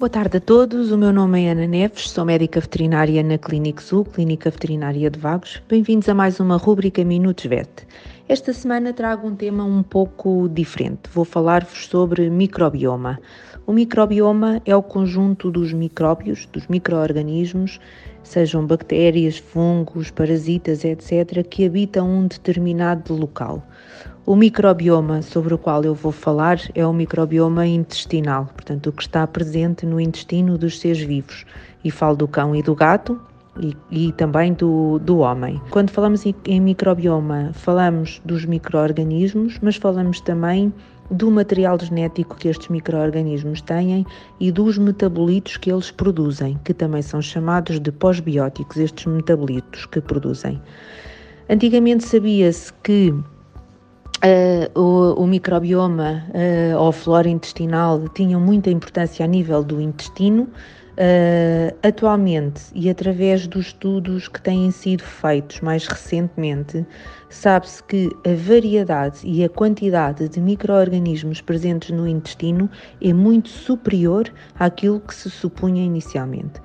Boa tarde a todos, o meu nome é Ana Neves, sou médica veterinária na Clínica Sul, Clínica Veterinária de Vagos. Bem-vindos a mais uma rúbrica Minutos VET. Esta semana trago um tema um pouco diferente. Vou falar-vos sobre microbioma. O microbioma é o conjunto dos micróbios, dos microorganismos, sejam bactérias, fungos, parasitas, etc., que habitam um determinado local. O microbioma sobre o qual eu vou falar é o microbioma intestinal, portanto, o que está presente no intestino dos seres vivos. E falo do cão e do gato, e, e, também do, do homem. Quando falamos em, em microbioma, falamos dos microorganismos, mas falamos também do material genético que estes microorganismos têm e dos metabolitos que eles produzem, que também são chamados de pós-bióticos, estes metabolitos que produzem. Antigamente sabia-se que Uh, o, o, microbioma uh, ou flora intestinal tinham muita importância a nível do intestino. Uh, atualmente, e através dos estudos que têm sido feitos mais recentemente, sabe-se que a variedade e a quantidade de micro-organismos presentes no intestino é muito superior àquilo que se supunha inicialmente.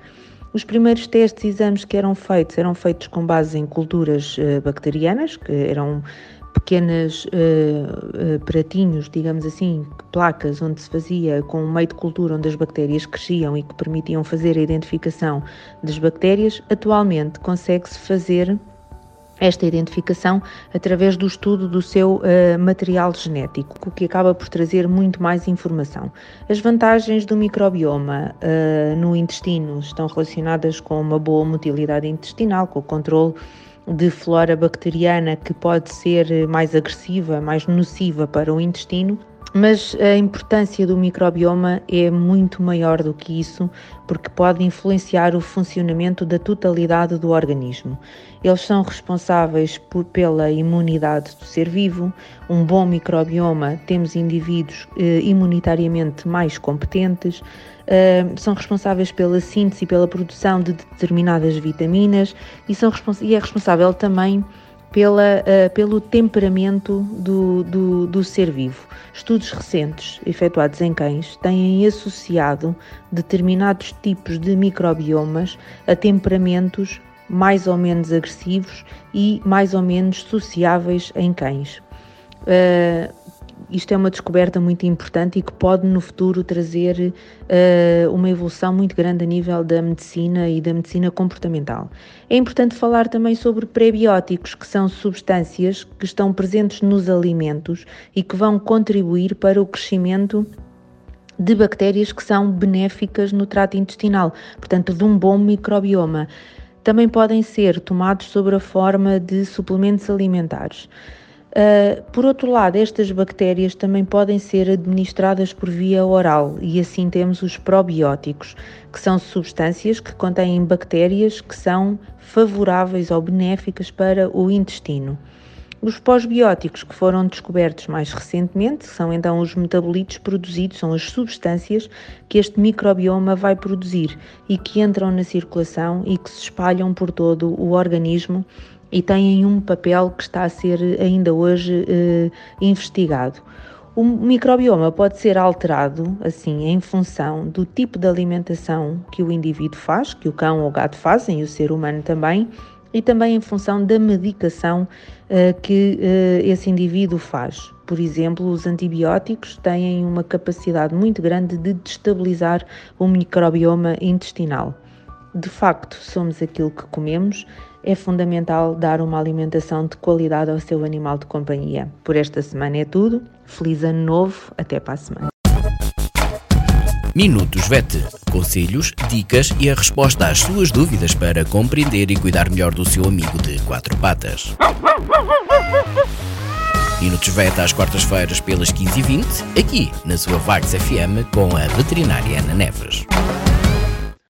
Os primeiros testes e exames que eram feitos eram feitos com base em culturas bacterianas, que eram pequenas uh, pratinhos, digamos assim, placas onde se fazia com um meio de cultura onde as bactérias cresciam e que permitiam fazer a identificação das bactérias, atualmente consegue-se fazer esta identificação através do estudo do seu uh, material genético, o que acaba por trazer muito mais informação. As vantagens do microbioma uh, no intestino estão relacionadas com uma boa motilidade intestinal, com o controle de flora bacteriana que pode ser mais agressiva, mais nociva para o intestino, mas a importância do microbioma é muito maior do que isso, porque pode influenciar o funcionamento da totalidade do organismo. Eles são responsáveis por, pela imunidade do ser vivo. Um bom microbioma, temos indivíduos eh, imunitariamente mais competentes, eh, são responsáveis pela síntese e pela produção de determinadas vitaminas e, são, e é responsável também pela, uh, pelo temperamento do, do, do, ser vivo. Estudos recentes efetuados em cães têm associado determinados tipos de microbiomas a temperamentos mais ou menos agressivos e mais ou menos sociáveis em cães. Uh, isto é uma descoberta muito importante e que pode no futuro trazer uh, uma evolução muito grande a nível da medicina e da medicina comportamental. É importante falar também sobre prebióticos, que são substâncias que estão presentes nos alimentos e que vão contribuir para o crescimento de bactérias que são benéficas no trato intestinal, portanto, de um bom microbioma. Também podem ser tomados sob a forma de suplementos alimentares. Uh, por outro lado, estas bactérias também podem ser administradas por via oral e assim temos os probióticos, que são substâncias que contêm bactérias que são favoráveis ou benéficas para o intestino. Os pós-bióticos que foram descobertos mais recentemente são então os metabolitos produzidos, são as substâncias que este microbioma vai produzir e que entram na circulação e que se espalham por todo o organismo e têm um papel que está a ser ainda hoje eh, investigado. O microbioma pode ser alterado, assim, em função do tipo de alimentação que o indivíduo faz, que o cão ou o gato fazem e o ser humano também, e também em função da medicação uh, que uh, esse indivíduo faz. Por exemplo, os antibióticos têm uma capacidade muito grande de destabilizar o microbioma intestinal. De facto, somos aquilo que comemos é fundamental dar uma alimentação de qualidade ao seu animal de companhia. Por esta semana é tudo. Feliz ano novo, até para a semana. Minutos VET. Conselhos, dicas e a resposta às suas dúvidas para compreender e cuidar melhor do seu amigo de quatro patas. Minutos VET às quartas-feiras pelas 15h20, aqui na sua Vagos FM com a veterinária Ana Neves.